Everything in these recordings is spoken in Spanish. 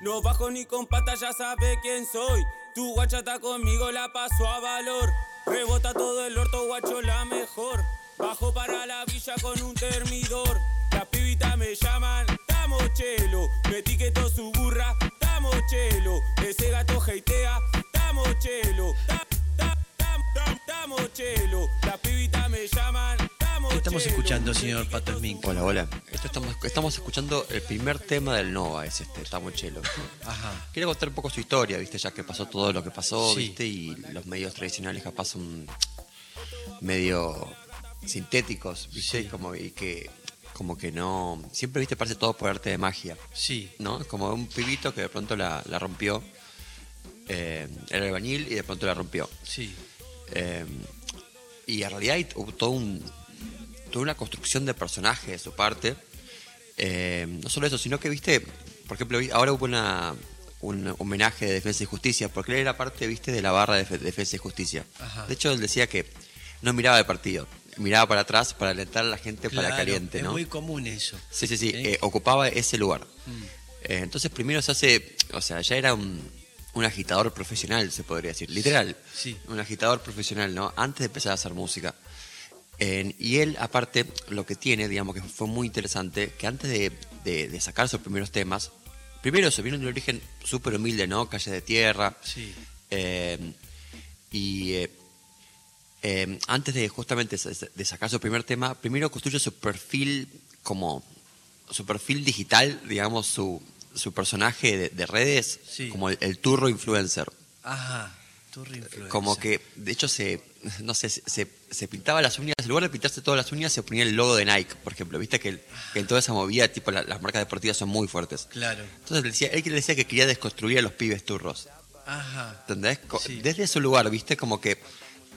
No bajo ni con pata, ya sabe quién soy. Tu guacha está conmigo, la paso a valor. Rebota todo el orto, guacho, la mejor. Bajo para la villa con un termidor. Estamos escuchando, señor Pato Smink? Hola, hola. Esto estamos, estamos escuchando el primer tema del Nova, es este, Tamochelo. Ajá. Quiero contar un poco su historia, viste, ya que pasó todo lo que pasó, Sí. viste, y los medios tradicionales capaz son medio sintéticos, viste, Sí. como y que como que no, siempre viste parece todo por arte de magia, Sí. ¿no? Como un pibito que de pronto la, la rompió, eh, era albañil y de pronto la rompió. Sí. Eh, y en realidad hay todo un, toda una construcción de personaje de su parte. Eh, no solo eso, sino que, viste, por ejemplo, ahora hubo una, un homenaje de Defensa y Justicia, porque él era parte, viste, de la barra de Fe- Defensa y Justicia. Ajá. De hecho, él decía que no miraba el partido, miraba para atrás para alentar a la gente para caliente, es ¿no? muy común eso. Sí, sí, sí, ¿Eh? eh, ocupaba ese lugar. Mm. Entonces primero se hace, o sea, ya era un, un agitador profesional, se podría decir, literal. Sí. Un agitador profesional, ¿no? Antes de empezar a hacer música. Eh, y él, aparte, lo que tiene, digamos que fue muy interesante, que antes de, de- de sacar sus primeros temas, primero se vino de un origen súper humilde, ¿no? Calle de tierra. Sí. Eh, y eh, eh, antes de justamente de sacar su primer tema, primero construye su perfil como su perfil digital, digamos, su, su personaje de, de redes, Sí. como el, el turro influencer. Ajá. Como que, de hecho, se, no sé, se, se- pintaba las uñas, en lugar de pintarse todas las uñas, se ponía el logo de Nike, por ejemplo. Viste que, en toda esa movida, tipo, la- las marcas deportivas son muy fuertes. Claro. Entonces decía, él decía que quería desconstruir a los pibes turros. Ajá. ¿Entendés? Sí. Desde ese lugar, viste, como que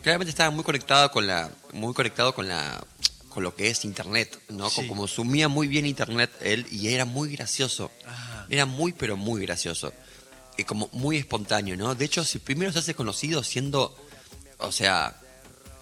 claramente estaba muy conectado con la, muy conectado con la, con lo que es internet, ¿no? Sí. Como sumía muy bien internet él y era muy gracioso. Ajá. Era muy pero muy gracioso. Y como muy espontáneo, ¿no? De hecho, si primero se hace conocido siendo, o sea,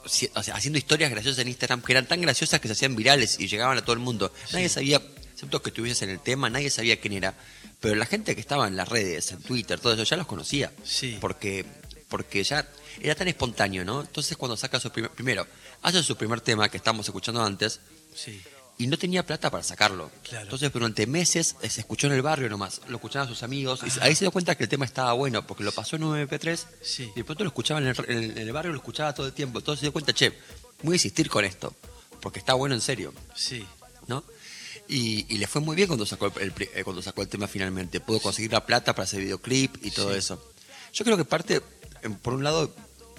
si- o sea, haciendo historias graciosas en Instagram que eran tan graciosas que se hacían virales y llegaban a todo el mundo. Nadie sabía, excepto que estuviese en el tema, nadie sabía quién era. Pero la gente que estaba en las redes, en Twitter, todo eso, ya los conocía. Sí. Porque, porque ya era tan espontáneo, ¿no? Entonces cuando saca su primer, primero, hace su primer tema que estamos escuchando antes, Sí. Y no tenía plata para sacarlo. Claro. Entonces durante meses eh, se escuchó en el barrio nomás, lo escuchaban sus amigos, y ahí se dio cuenta que el tema estaba bueno, porque lo pasó en un MP3, Sí. y de pronto lo escuchaba en el, en el barrio, lo escuchaba todo el tiempo, entonces se dio cuenta, che, voy a insistir con esto, porque está bueno en serio, Sí. ¿no? Y, y le fue muy bien cuando sacó el, pri- eh, cuando sacó el tema finalmente, pudo conseguir la plata para hacer videoclip y todo Sí. eso. Yo creo que parte, eh, por un lado,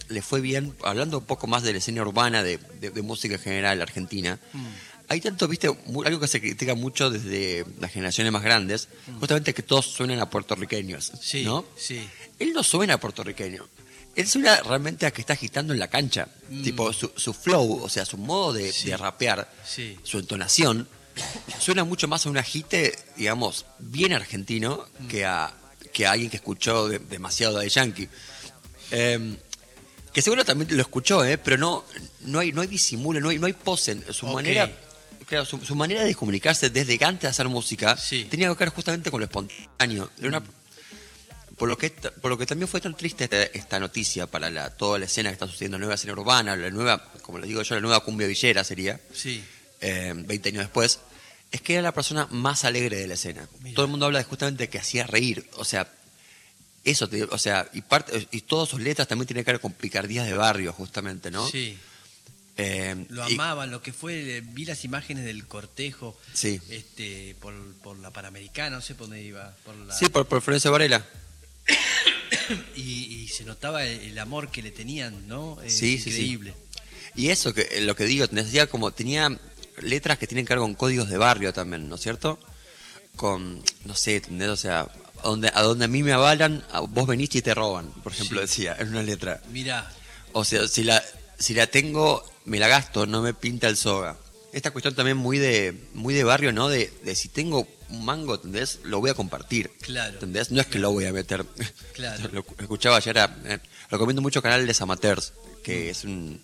le fue bien, hablando un poco más de la escena urbana de, de- de música en general argentina, Mm. Hay tanto, viste, algo que se critica mucho desde las generaciones más grandes, justamente que todos suenan a puertorriqueños, Mm. Sí. ¿no? Sí. Él no suena a puertorriqueño. Él suena realmente a que está agitando en la cancha. Mm. Tipo, su, su flow, o sea, su modo de, Sí. de rapear, Sí. su entonación, suena mucho más a un agite, digamos, bien argentino Mm. que a, que a alguien que escuchó de- demasiado de Yankee. Em, que seguro también lo escuchó, ¿eh? pero no, no, hay, no hay disimulo, no hay, no hay pose. Su manera claro, su, su manera de comunicarse desde antes de hacer música Sí. tenía que ver justamente con lo espontáneo. Era una- por, lo que, por lo que también fue tan triste esta, esta noticia para la, toda la escena que está sucediendo, la nueva escena urbana, la nueva, como les digo yo, la nueva cumbia villera sería, Sí. eh, 20 años después, es que era la persona más alegre de la escena. Mira. Todo el mundo habla de justamente que hacía reír, o sea, eso, te o sea, y, parte, y todas sus letras también tienen que ver con picardías de barrio, justamente, ¿no? Sí. Eh, Lo y- amaban, lo que fue, eh, vi las imágenes del cortejo Sí. este, por, por la Panamericana, no sé por dónde iba. Por la, Sí, por, por Florencio Varela. y, y se notaba el, el amor que le tenían, ¿no? Es Sí, sí, sí. increíble. Y eso, que eh, lo que digo, decía como tenía letras que tienen que ver con códigos de barrio también, ¿no es cierto? Con, no sé, ¿entendés? O sea, a donde, a donde a mí me avalan, a vos venís y te roban, por ejemplo, Sí. decía en una letra. Mirá, O sea, si la, si la tengo, me la gasto, no me pinta el soga. Esta cuestión también muy de, muy de barrio, ¿no? De, de si tengo un mango, ¿entendés? Lo voy a compartir. Claro. ¿Entendés? No es que lo voy a meter. Claro. lo escuchaba ayer. a- eh, recomiendo mucho Canal de Amateurs, que es un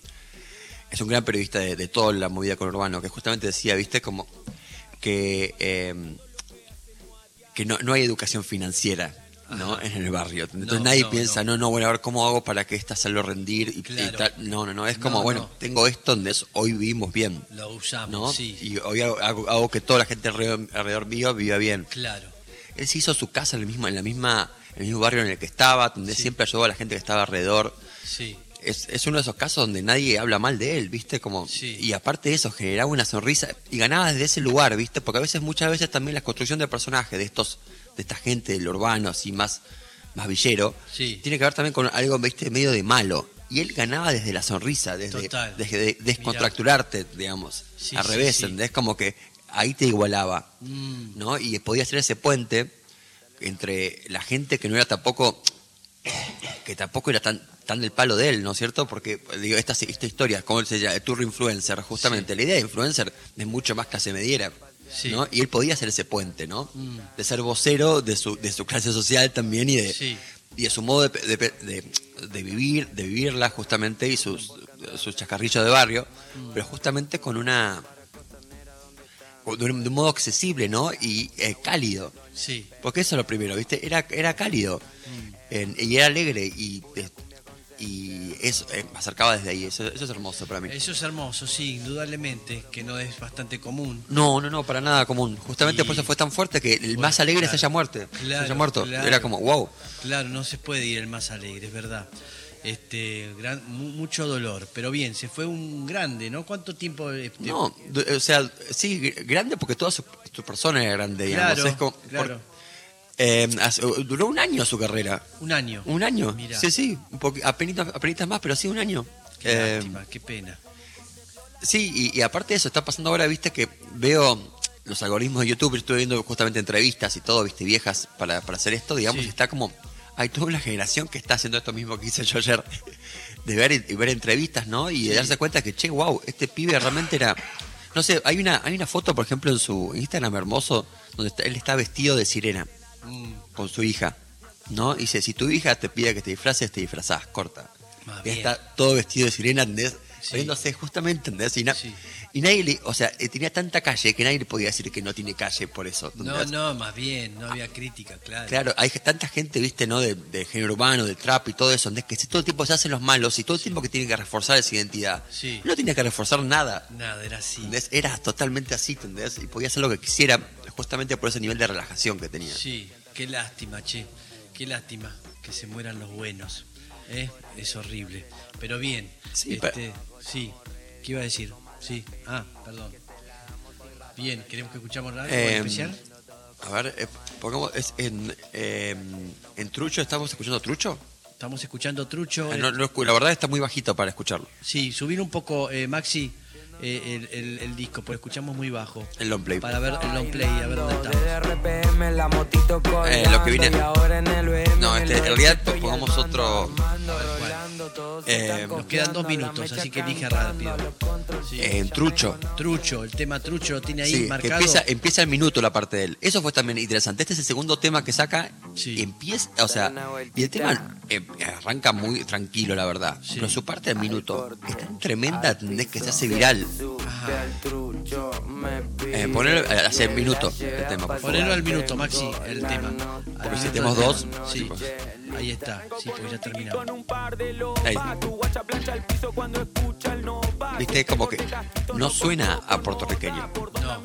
es un gran periodista de, de toda la movida con urbano, que justamente decía, viste, como que eh, que no, no hay educación financiera. ¿No? en el barrio. Entonces No, nadie no, piensa, no. no. no, bueno, a ver cómo hago para que esta salga a rendir. Y, tal. No, no, no, es como, No, bueno, no. tengo esto donde es- hoy vivimos bien. Lo usamos, ¿no? sí. Y hoy hago, hago- hago que toda la gente alrededor, alrededor mío viva bien. Claro. Él se hizo su casa en el mismo, en la misma, en el mismo barrio en el que estaba, donde Sí. siempre ayudó a la gente que estaba alrededor. Sí. Es, es uno de esos casos donde nadie habla mal de él, ¿viste? Como, Sí. Y aparte de eso, generaba una sonrisa y ganaba desde ese lugar, ¿viste? Porque a veces, muchas veces también la construcción del personaje, de estos, de esta gente del urbano, así más, más villero, Sí. tiene que ver también con algo, ¿viste? Medio de malo. Y él ganaba desde la sonrisa, desde, Total. desde de- descontracturarte, digamos. Sí, al revés, sí. ¿entendés? Como que ahí te igualaba. Mm, ¿no? Y podía ser ese puente entre la gente que no era tampoco que tampoco era tan tan del palo de él, ¿no es cierto? Porque digo esta esta historia, ¿cómo se llama? El tour influencer, justamente. La idea de influencer es mucho más clase mediera. Sí. ¿no? Y él podía ser ese puente, ¿no? Mm. De ser vocero de su, de su clase social también y de, Sí. y de su modo de, de- de- de vivir, de vivirla justamente y sus, sus chascarrillos de barrio, Mm. pero justamente con una de un, de un modo accesible, ¿no? Y eh, cálido. sí. Porque eso es lo primero, ¿viste? Era, era cálido en- y era alegre y, eh, y eso eh, me acercaba desde ahí. Eso, eso es hermoso para mí. Eso es hermoso, sí, indudablemente, que no es bastante común. No, no, no, para nada común. Justamente Y- por eso fue tan fuerte que el Bueno, más alegre claro. se haya muerto. se Claro, haya muerto. claro. Era como, wow. Claro, no se puede ir el más alegre, es verdad. Este, gran, mu- mucho dolor, pero bien, se fue un grande, ¿no? ¿Cuánto tiempo? este, No, o sea, sí, gr- grande porque toda su, su persona era grande, digamos. Es como- claro. por- eh, hace- duró un año su carrera. Un año. Un año. Mirá. Sí, sí, apenitas, apenitas más, pero sí, un año. Qué Eh, lástima, qué pena. Sí, y, y aparte de eso, está pasando ahora, viste, que veo los algoritmos de YouTube, estuve viendo justamente entrevistas y todo, viste, viejas para, para hacer esto, digamos, Sí. y está como, hay toda una generación que está haciendo esto mismo que hice yo ayer, de ver, y ver entrevistas, ¿no? Y de darse cuenta que, che, wow, este pibe realmente era, no sé, hay una, hay una foto, por ejemplo, en su Instagram hermoso, donde está- él está vestido de sirena con su hija, ¿no? Y dice, si tu hija te pide que te disfraces, te disfrazás, corta. Más bien. está todo vestido de sirena, ¿entendés? Riéndose justamente, ¿entendés? Y, na- y nadie le, o sea, eh, tenía tanta calle que nadie le podía decir que no tiene calle por eso. No, no, más bien, no había crítica, claro. Claro, hay tanta gente, viste, ¿no? De, de género urbano, de trap y todo eso, ¿entendés? Que todo el tiempo se hacen los malos y todo el tiempo que tienen que reforzar esa identidad. Sí. No tenía que reforzar nada. Nada, era así. ¿entendés? Era totalmente así, ¿entendés? Y podía hacer lo que quisiera justamente por ese nivel de relajación que tenía. Sí, qué lástima, che. Qué lástima que se mueran los buenos. ¿Eh? Es horrible. Pero bien. Sí, este, sí. ¿Qué iba a decir? Sí. Ah, perdón. Bien, ¿queremos que escuchamos algo Eh, especial? A ver, eh, pongamos, es en, eh, en Trucho, ¿estamos escuchando Trucho? Estamos escuchando Trucho. Ah, eh, no, no la verdad está muy bajito para escucharlo, Sí, subir un poco, eh, Maxi, eh, el, el- el disco, porque escuchamos muy bajo. el long play. Para ver el long play, a ver dónde estamos. RPM, la motito Eh, lo que viene- y ahora en el BM, No, este, en realidad pongamos otro- armando, A ver, ¿cuál? Eh, nos quedan dos minutos, así que cantando, rápido. Sí. En Trucho. Trucho, el tema Trucho lo tiene ahí Sí, que marcado. empieza, empieza el minuto la parte de él. Eso fue también interesante. Este es el segundo tema que saca. Sí. Empieza, o sea, y el tema eh, arranca muy tranquilo, la verdad. Sí. Pero su parte del minuto es tan tremenda, ¿entendés? Que se hace viral. Eh, ponelo, eh, hace el minuto el tema. Ponelo al minuto, Maxi, el tema. Porque si tenemos dos, sí, Sí, pues. Ahí está. Sí, porque ya terminamos. Ahí. Viste, como que no suena a puertorriqueño. No.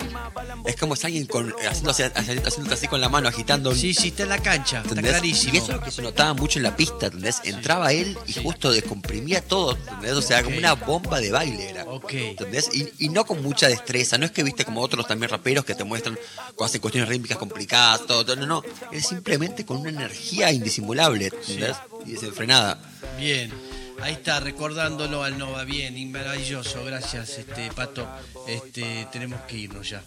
Es como si alguien con, haciéndose, haciéndose así con la mano, agitando Sí, sí, está en la cancha. Está ¿Entendés? clarísimo. Y eso es lo que se notaba mucho en la pista, ¿entendés? Entraba él y justo descomprimía todo, ¿entendés? O sea, como una bomba de baile era. ¿Entendés? Y, y no con mucha destreza, no es que viste como otros también raperos que te muestran cuando hacen cuestiones rítmicas complicadas, todo, todo, no, no. Es simplemente con una energía indisimulable, ¿entendés? Y desenfrenada. Bien. Ahí está, recordándolo al Nova. Bien, maravilloso. Gracias, este Pato. Este, tenemos que irnos ya.